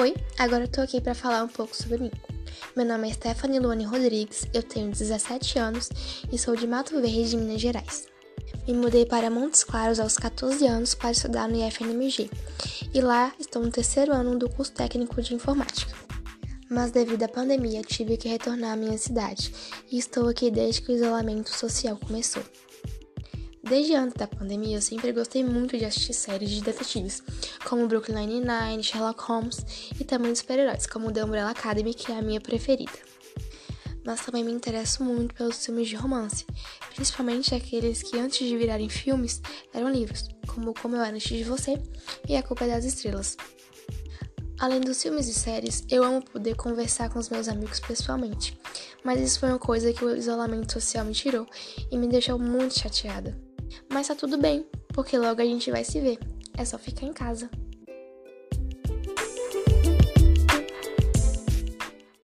Oi, agora eu tô aqui para falar um pouco sobre mim. Meu nome é Stephanie Luane Rodrigues, eu tenho 17 anos e sou de Mato Verde, Minas Gerais. Me mudei para Montes Claros aos 14 anos para estudar no IFNMG e lá estou no terceiro ano do curso técnico de informática. Mas devido à pandemia tive que retornar à minha cidade e estou aqui desde que o isolamento social começou. Desde antes da pandemia, eu sempre gostei muito de assistir séries de detetives, como Brooklyn Nine-Nine, Sherlock Holmes e também de super-heróis, como The Umbrella Academy, que é a minha preferida. Mas também me interesso muito pelos filmes de romance, principalmente aqueles que antes de virarem filmes eram livros, como Como Eu Era Antes de Você e A Culpa é das Estrelas. Além dos filmes e séries, eu amo poder conversar com os meus amigos pessoalmente, mas isso foi uma coisa que o isolamento social me tirou e me deixou muito chateada. Mas tá tudo bem, porque logo a gente vai se ver. É só ficar em casa.